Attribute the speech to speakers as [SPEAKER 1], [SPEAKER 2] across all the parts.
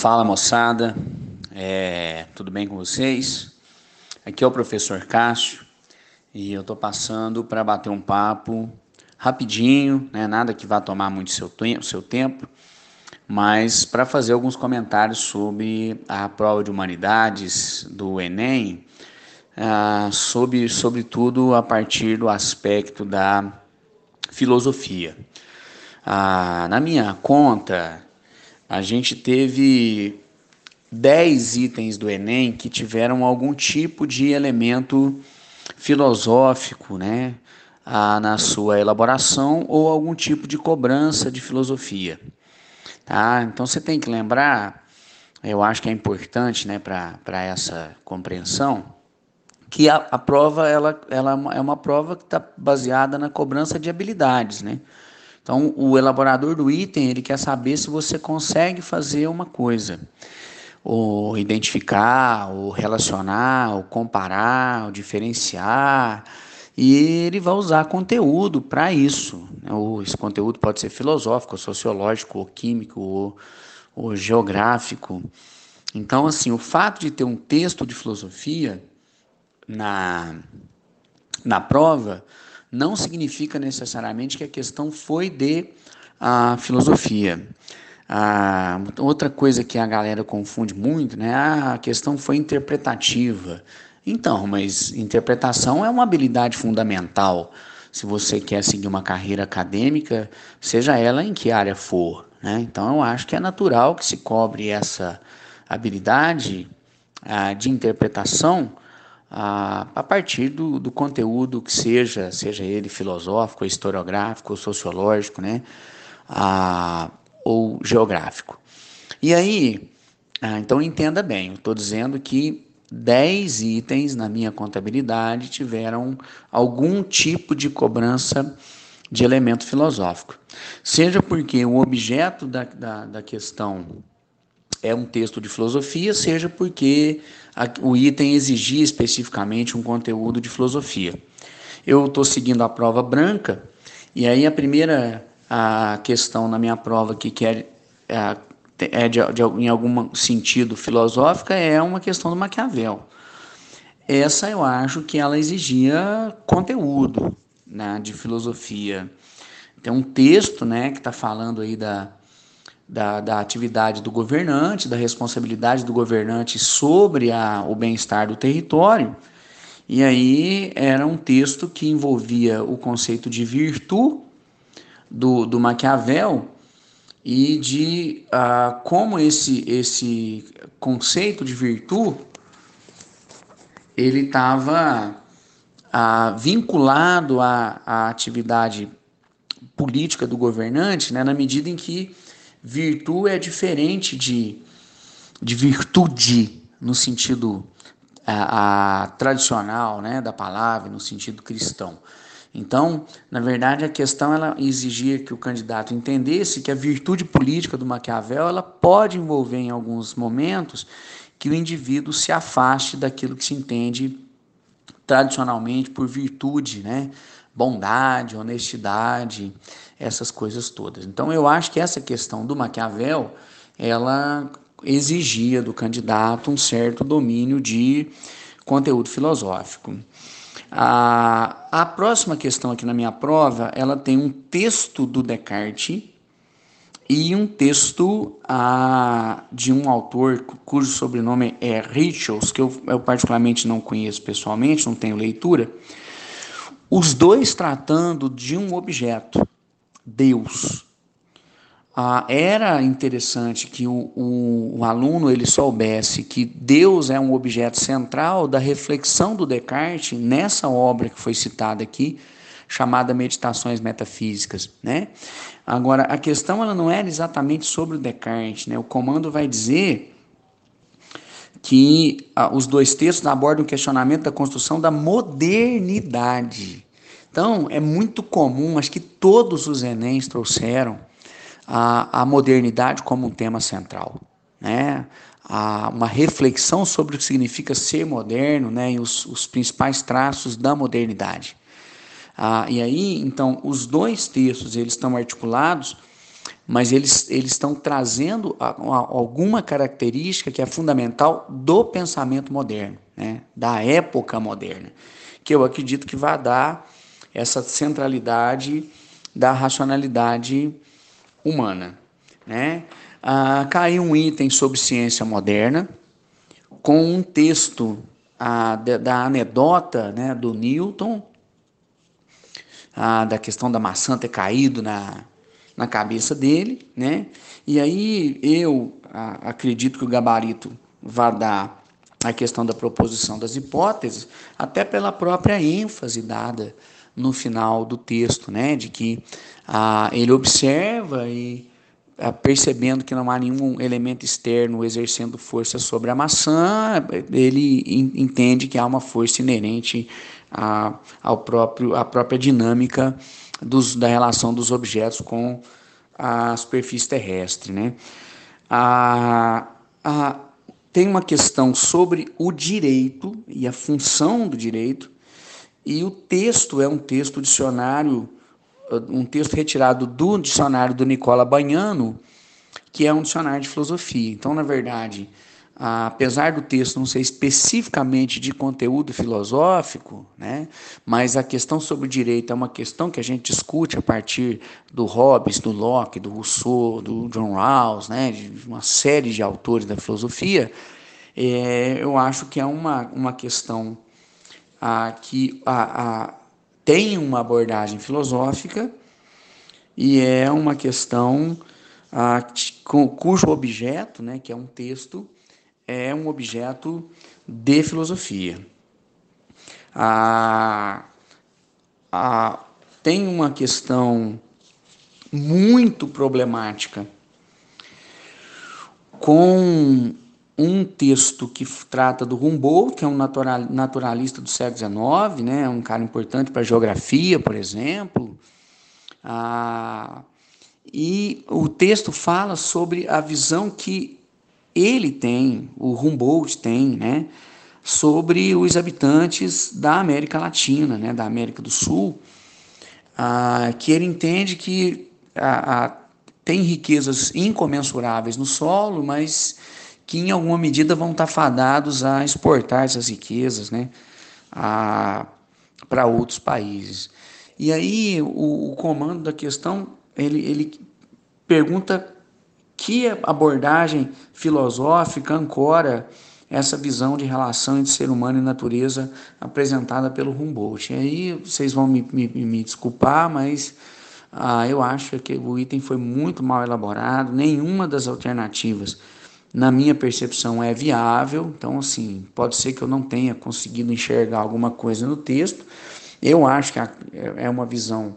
[SPEAKER 1] Fala moçada, é, tudo bem com vocês? Aqui é o professor Cássio e eu tô passando para bater um papo rapidinho, né? nada que vá tomar muito seu, seu tempo, mas para fazer alguns comentários sobre a prova de humanidades do Enem, ah, sobre, sobretudo a partir do aspecto da filosofia. Ah, na minha conta, a gente teve 10 itens do Enem que tiveram algum tipo de elemento filosófico, né? Na sua elaboração ou algum tipo de cobrança de filosofia. Tá? Então você tem que lembrar, eu acho que é importante né, para essa compreensão, que a, a prova ela, ela é uma prova que está baseada na cobrança de habilidades. Né? Então, o elaborador do item, ele quer saber se você consegue fazer uma coisa, ou identificar, ou relacionar, ou comparar, ou diferenciar, e ele vai usar conteúdo para isso. Né? Esse conteúdo pode ser filosófico, sociológico, ou químico, ou, ou geográfico. Então, assim, o fato de ter um texto de filosofia na, na prova não significa necessariamente que a questão foi de a filosofia. Ah, outra coisa que a galera confunde muito, né? Ah, a questão foi interpretativa. Então, mas interpretação é uma habilidade fundamental se você quer seguir uma carreira acadêmica, seja ela em que área for. Né? Então, eu acho que é natural que se cobre essa habilidade ah, de interpretação a, a partir do, do conteúdo que seja, seja ele filosófico, historiográfico, sociológico, né? A, ou geográfico. E aí, ah, então entenda bem, eu estou dizendo que 10 itens na minha contabilidade tiveram algum tipo de cobrança de elemento filosófico. Seja porque o objeto da, da, da questão é um texto de filosofia, seja porque o item exigia especificamente um conteúdo de filosofia. Eu estou seguindo a prova branca, e aí a primeira a questão na minha prova que é, é de, de, em algum sentido filosófica é uma questão do Maquiavel. Essa eu acho que ela exigia conteúdo né, de filosofia. Tem um texto né, que está falando aí da, da, da atividade do governante, da responsabilidade do governante sobre a, o bem-estar do território. E aí era um texto que envolvia o conceito de virtude do, do Maquiavel e de uh, como esse, esse conceito de virtude ele estava uh, vinculado à, à atividade política do governante, né, na medida em que Virtude é diferente de, de virtude no sentido a, a, tradicional né, da palavra, no sentido cristão. Então, na verdade, a questão ela exigia que o candidato entendesse que a virtude política do Maquiavel ela pode envolver em alguns momentos que o indivíduo se afaste daquilo que se entende tradicionalmente por virtude, né? Bondade, honestidade, essas coisas todas. Então eu acho que essa questão do Maquiavel, ela exigia do candidato um certo domínio de conteúdo filosófico. A, a próxima questão aqui na minha prova, ela tem um texto do Descartes e um texto de um autor cujo sobrenome é Richels, que eu, eu particularmente não conheço pessoalmente, não tenho leitura, os dois tratando de um objeto, Deus. Ah, era interessante que o, o, o, aluno ele soubesse que Deus é um objeto central da reflexão do Descartes nessa obra que foi citada aqui, chamada Meditações Metafísicas, né? Agora a questão ela não era exatamente sobre o Descartes, né? O comando vai dizer que ah, os dois textos abordam o questionamento da construção da modernidade. Então, é muito comum, acho que todos os Enems trouxeram a, a modernidade como um tema central. Né? A, uma reflexão sobre o que significa ser moderno né? e os, os principais traços da modernidade. Ah, e aí, então, os dois textos eles estão articulados mas eles, eles estão trazendo alguma característica que é fundamental do pensamento moderno, né? da época moderna, que eu acredito que vai dar essa centralidade da racionalidade humana. Né? Ah, caiu um item sobre ciência moderna, com um texto ah, da, da, anedota né, do Newton, ah, da questão da maçã ter caído na, na cabeça dele, né? E aí eu a, acredito que o gabarito vai dar a questão da proposição das hipóteses, até pela própria ênfase dada no final do texto, né? De que ah, ele observa e percebendo que não há nenhum elemento externo exercendo força sobre a maçã, ele entende que há uma força inerente a, ao próprio, à própria dinâmica dos, da relação dos objetos com a superfície terrestre. Né? A, a, tem uma questão sobre o direito e a função do direito, e o texto é um texto dicionário, um texto retirado do dicionário do Nicola Banhano, que é um dicionário de filosofia. Então, na verdade, apesar do texto não ser especificamente de conteúdo filosófico, né, mas a questão sobre o direito é uma questão que a gente discute a partir do Hobbes, do Locke, do Rousseau, do John Rawls, né, de uma série de autores da filosofia, é, eu acho que é uma, uma questão a, que a, a, tem uma abordagem filosófica e é uma questão a, cujo objeto, né, que é um texto, é um objeto de filosofia. Tem uma questão muito problemática com um texto que trata do Humboldt, que é um natural, naturalista do século XIX, né, um cara importante para a geografia, por exemplo. Ah, e o texto fala sobre a visão que ele tem, o Humboldt tem, né, sobre os habitantes da América Latina, né, da América do Sul, ah, que ele entende que ah, ah, tem riquezas incomensuráveis no solo, mas que em alguma medida vão estar fadados a exportar essas riquezas né, para outros países. E aí o, o comando da questão, ele, ele pergunta que abordagem filosófica ancora essa visão de relação entre ser humano e natureza apresentada pelo Humboldt. E aí vocês vão me, me, me desculpar, mas ah, eu acho que o item foi muito mal elaborado, nenhuma das alternativas, na minha percepção, é viável. Então, assim, pode ser que eu não tenha conseguido enxergar alguma coisa no texto. Eu acho que é uma visão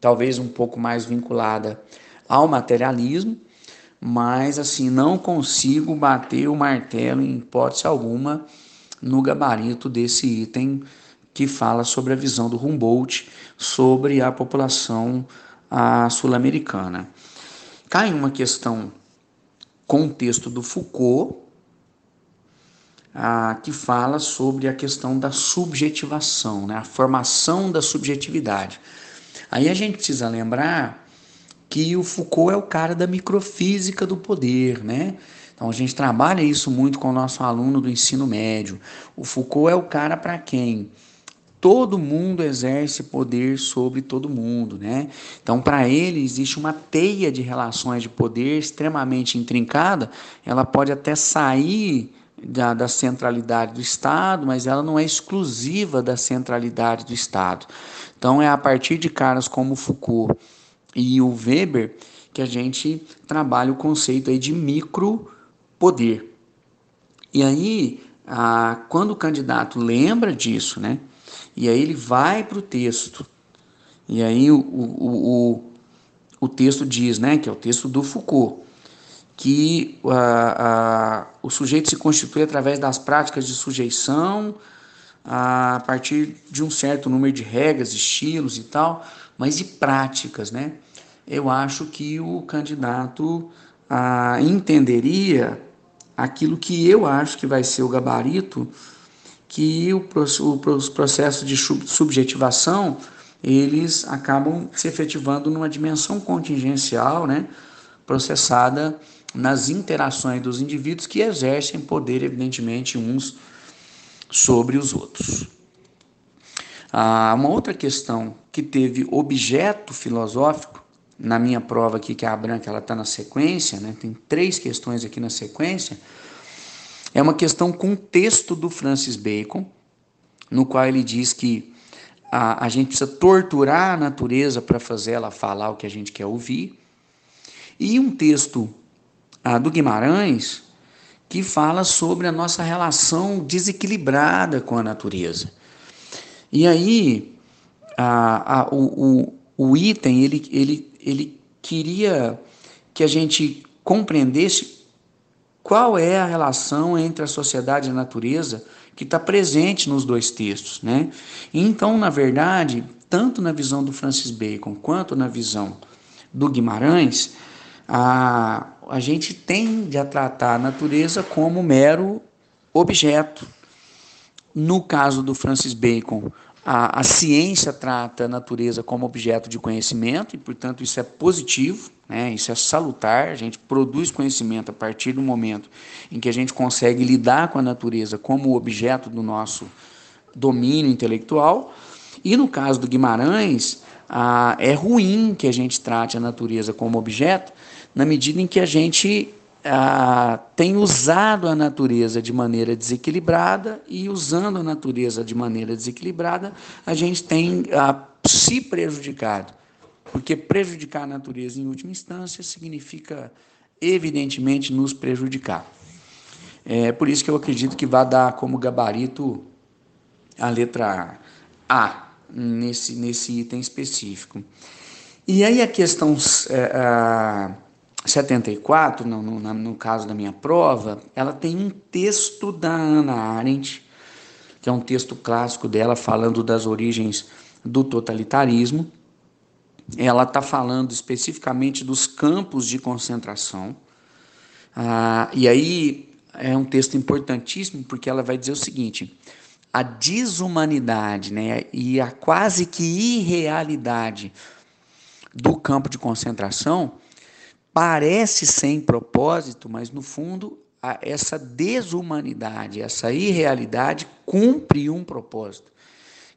[SPEAKER 1] talvez um pouco mais vinculada ao materialismo, mas assim, não consigo bater o martelo em hipótese alguma no gabarito desse item que fala sobre a visão do Humboldt sobre a população sul-americana. Cai uma questão contexto do Foucault, que fala sobre a questão da subjetivação, né, a formação da subjetividade. Aí a gente precisa lembrar que o Foucault é o cara da microfísica do poder, né? Então a gente trabalha isso muito com o nosso aluno do ensino médio. O Foucault é o cara para quem todo mundo exerce poder sobre todo mundo, né? Então, para ele existe uma teia de relações de poder extremamente intrincada. Ela pode até sair da, da, centralidade do Estado, mas ela não é exclusiva da centralidade do Estado. Então, é a partir de caras como Foucault e o Weber que a gente trabalha o conceito aí de micropoder. E aí, ah, quando o candidato lembra disso, né, e aí ele vai para o texto, e aí o, o, o, o, texto diz, né, que é o texto do Foucault, que ah, ah, o sujeito se constitui através das práticas de sujeição, a partir de um certo número de regras, estilos e tal, mas de práticas, né? Eu acho que o candidato ah, entenderia aquilo que eu acho que vai ser o gabarito, que o, o, os processos de subjetivação eles acabam se efetivando numa dimensão contingencial, né, processada nas interações dos indivíduos que exercem poder, evidentemente, uns sobre os outros. Ah, uma outra questão que teve objeto filosófico, na minha prova aqui, que é a branca ela está na sequência, né? tem três questões aqui na sequência, é uma questão com texto do Francis Bacon, no qual ele diz que a, a gente precisa torturar a natureza para fazer ela falar o que a gente quer ouvir, e um texto ah, do Guimarães que fala sobre a nossa relação desequilibrada com a natureza. E aí, a, a, o, o, o item, ele, ele, ele queria que a gente compreendesse qual é a relação entre a sociedade e a natureza que está presente nos dois textos. Né? Então, na verdade, tanto na visão do Francis Bacon quanto na visão do Guimarães, a, a gente tende a tratar a natureza como mero objeto. No caso do Francis Bacon, a, a, ciência trata a natureza como objeto de conhecimento e, portanto, isso é positivo, né? isso é salutar. A gente produz conhecimento a partir do momento em que a gente consegue lidar com a natureza como objeto do nosso domínio intelectual. E no caso do Guimarães, é ruim que a gente trate a natureza como objeto, na medida em que a gente tem usado a natureza de maneira desequilibrada e usando a natureza de maneira desequilibrada, a gente tem se prejudicado. Porque prejudicar a natureza, em última instância, significa, evidentemente, nos prejudicar. É por isso que eu acredito que vai dar como gabarito a letra A nesse, nesse item específico. E aí a questão. É, a, 74, no, no, no, caso da minha prova, ela tem um texto da Ana Arendt, que é um texto clássico dela falando das origens do totalitarismo. Ela está falando especificamente dos campos de concentração. Ah, e aí é um texto importantíssimo porque ela vai dizer o seguinte: a desumanidade né, e a quase que irrealidade do campo de concentração parece sem propósito, mas no fundo essa desumanidade, essa irrealidade cumpre um propósito,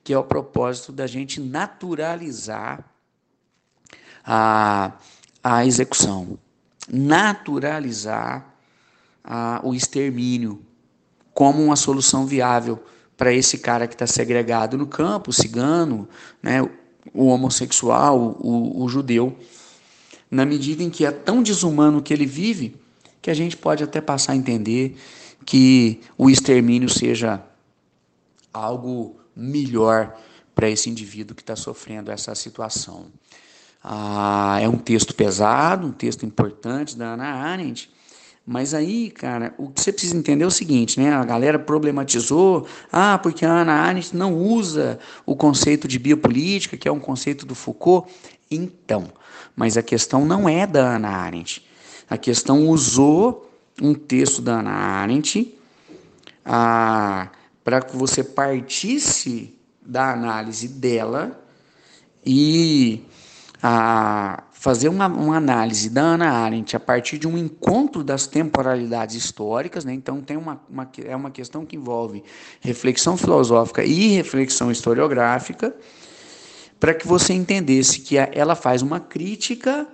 [SPEAKER 1] que é o propósito da gente naturalizar a, a execução, naturalizar a, o extermínio como uma solução viável para esse cara que está segregado no campo, o cigano, né, o homossexual, o, o judeu na medida em que é tão desumano que ele vive, que a gente pode até passar a entender que o extermínio seja algo melhor para esse indivíduo que está sofrendo essa situação. Ah, é um texto pesado, um texto importante da Ana Arendt, mas aí, cara, o que você precisa entender é o seguinte, né? A galera problematizou, ah, porque a Ana Arendt não usa o conceito de biopolítica, que é um conceito do Foucault. Então, mas a questão não é da Ana Arendt. A questão usou um texto da Ana Arendt para que você partisse da análise dela e a, fazer uma, uma, análise da Ana Arendt a partir de um encontro das temporalidades históricas, né? então tem uma, uma, é uma questão que envolve reflexão filosófica e reflexão historiográfica, para que você entendesse que ela faz uma crítica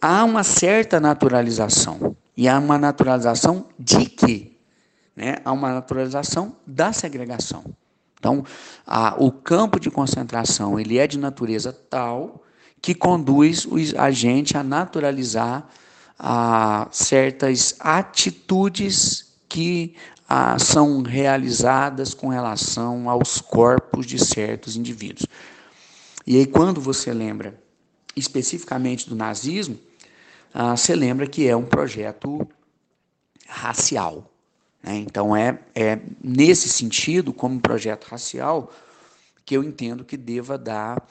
[SPEAKER 1] a uma certa naturalização. E há uma naturalização de quê? Né? Há uma naturalização da segregação. Então, a, o campo de concentração ele é de natureza tal que conduz a gente a naturalizar a certas atitudes que ah, são realizadas com relação aos corpos de certos indivíduos. E aí, quando você lembra especificamente do nazismo, ah, você lembra que é um projeto racial. Né? Então, é, é nesse sentido, como projeto racial, que eu entendo que deva dar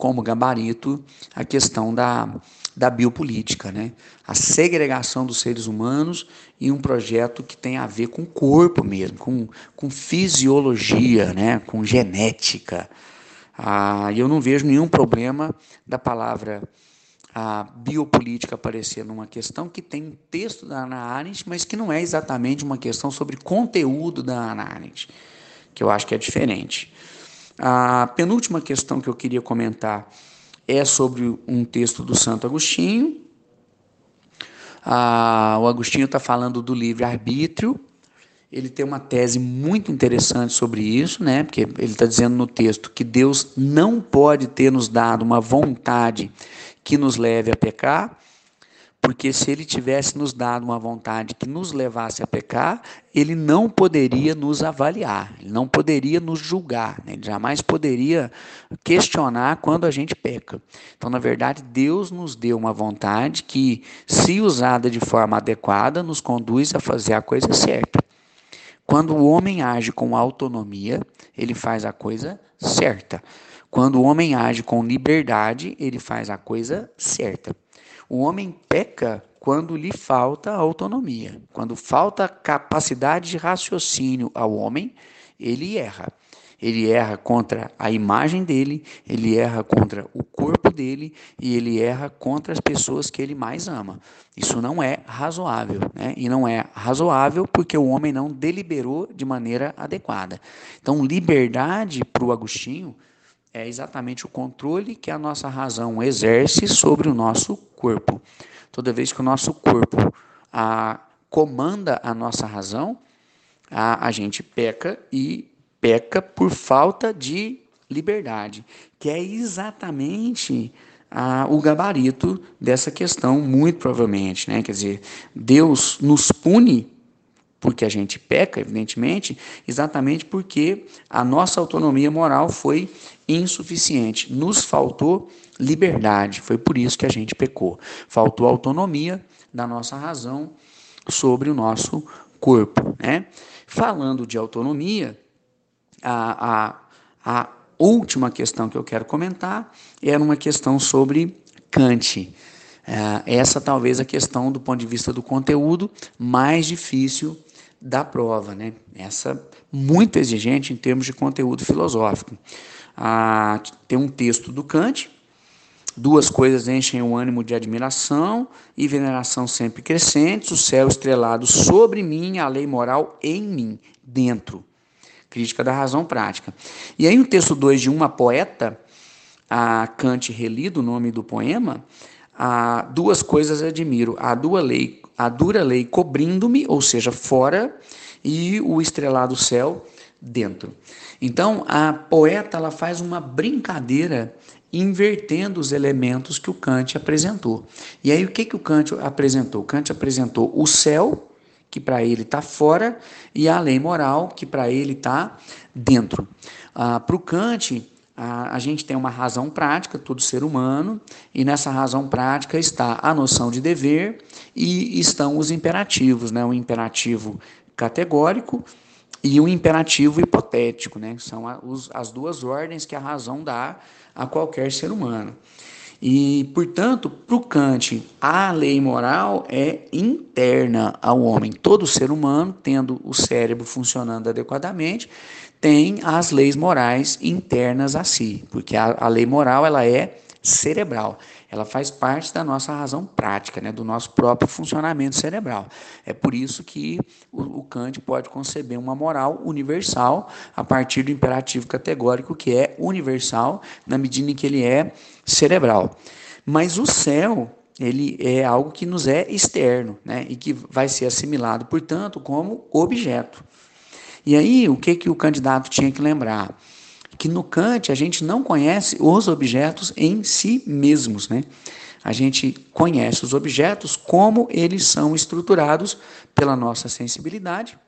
[SPEAKER 1] como gabarito a questão da, da biopolítica, né? a segregação dos seres humanos e um projeto que tem a ver com o corpo mesmo, com, com fisiologia, né? com genética. Ah, eu não vejo nenhum problema da palavra a biopolítica aparecer numa questão que tem um texto da Ana Arendt, mas que não é exatamente uma questão sobre conteúdo da Ana Arendt, que eu acho que é diferente. A penúltima questão que eu queria comentar é sobre um texto do Santo Agostinho. Ah, o Agostinho está falando do livre-arbítrio. Ele tem uma tese muito interessante sobre isso, né? Porque ele está dizendo no texto que Deus não pode ter nos dado uma vontade que nos leve a pecar, porque se ele tivesse nos dado uma vontade que nos levasse a pecar, ele não poderia nos avaliar, ele não poderia nos julgar, né? ele jamais poderia questionar quando a gente peca. Então, na verdade, Deus nos deu uma vontade que, se usada de forma adequada, nos conduz a fazer a coisa certa. Quando o homem age com autonomia, ele faz a coisa certa. Quando o homem age com liberdade, ele faz a coisa certa. O homem peca quando lhe falta autonomia. Quando falta capacidade de raciocínio ao homem, ele erra. Ele erra contra a imagem dele, ele erra contra o corpo dele e ele erra contra as pessoas que ele mais ama. Isso não é razoável, né? E não é razoável porque o homem não deliberou de maneira adequada. Então, liberdade para o Agostinho é exatamente o controle que a nossa razão exerce sobre o nosso corpo. Toda vez que o nosso corpo a, comanda a nossa razão, a, a gente peca e peca por falta de liberdade, que é exatamente a, o gabarito dessa questão, muito provavelmente. Né? Quer dizer, Deus nos pune porque a gente peca, evidentemente, exatamente porque a nossa autonomia moral foi insuficiente. Nos faltou liberdade, foi por isso que a gente pecou. Faltou autonomia da nossa razão sobre o nosso corpo. Né? Falando de autonomia, a, a, a última questão que eu quero comentar era uma questão sobre Kant. É, essa talvez a questão do ponto de vista do conteúdo mais difícil da prova, né? Essa muito exigente em termos de conteúdo filosófico. Ah, tem um texto do Kant, duas coisas enchem o ânimo de admiração e veneração sempre crescentes, o céu estrelado sobre mim, a lei moral em mim, dentro. Crítica da razão prática. E aí o texto 2 de uma poeta, a Kant relido, o nome do poema, a duas coisas admiro, a dura lei, a dura lei cobrindo-me, ou seja, fora, e o estrelado céu dentro. Então, a poeta ela faz uma brincadeira invertendo os elementos que o Kant apresentou. E aí o que que o Kant apresentou? O Kant apresentou o céu, que para ele está fora, e a lei moral, que para ele está dentro. Ah, para o Kant, a, a gente tem uma razão prática, todo ser humano, e nessa razão prática está a noção de dever e estão os imperativos, né? o imperativo categórico e o imperativo hipotético, né? são as duas ordens que a razão dá a qualquer ser humano. E, portanto, para o Kant, a lei moral é interna ao homem. Todo ser humano, tendo o cérebro funcionando adequadamente, tem as leis morais internas a si, porque a, a lei moral ela é cerebral, ela faz parte da nossa razão prática, né, do nosso próprio funcionamento cerebral. É por isso que o, o Kant pode conceber uma moral universal a partir do imperativo categórico que é universal na medida em que ele é cerebral. Mas o céu ele é algo que nos é externo, né, e que vai ser assimilado, portanto, como objeto. E aí, o que, que o candidato tinha que lembrar? Que no Kant a gente não conhece os objetos em si mesmos, né? A gente conhece os objetos como eles são estruturados pela nossa sensibilidade,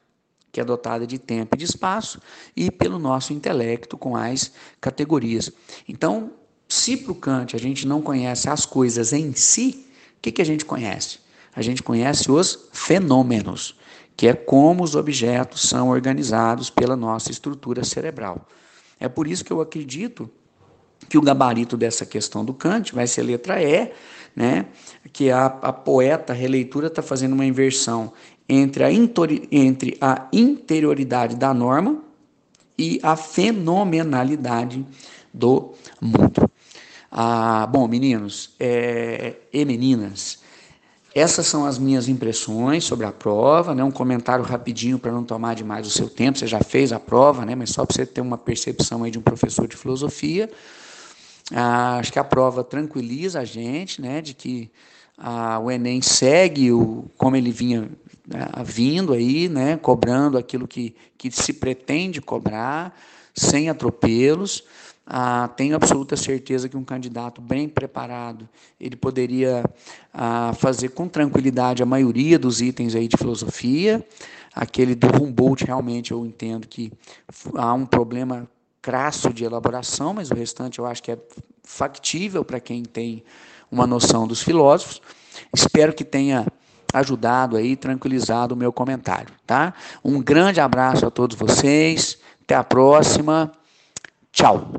[SPEAKER 1] que é dotada de tempo e de espaço, e pelo nosso intelecto com as categorias. Então, se para o Kant a gente não conhece as coisas em si, o que, que a gente conhece? A gente conhece os fenômenos que é como os objetos são organizados pela nossa estrutura cerebral. É por isso que eu acredito que o gabarito dessa questão do Kant vai ser letra E, né? que a, a poeta a releitura está fazendo uma inversão entre a, entre a interioridade da norma e a fenomenalidade do mundo. Ah, bom, meninos é, e meninas, essas são as minhas impressões sobre a prova, né? um comentário rapidinho para não tomar demais o seu tempo. Você já fez a prova, né? mas só para você ter uma percepção aí de um professor de filosofia. Ah, acho que a prova tranquiliza a gente, né? de que ah, o Enem segue o, como ele vinha né? vindo aí, né? cobrando aquilo que, que se pretende cobrar, sem atropelos. Ah, tenho absoluta certeza que um candidato bem preparado ele poderia ah, fazer com tranquilidade a maioria dos itens aí de filosofia. Aquele do Humboldt realmente eu entendo que há um problema crasso de elaboração, mas o restante eu acho que é factível para quem tem uma noção dos filósofos. Espero que tenha ajudado aí, tranquilizado o meu comentário, tá? Um grande abraço a todos vocês. Até a próxima. Tchau.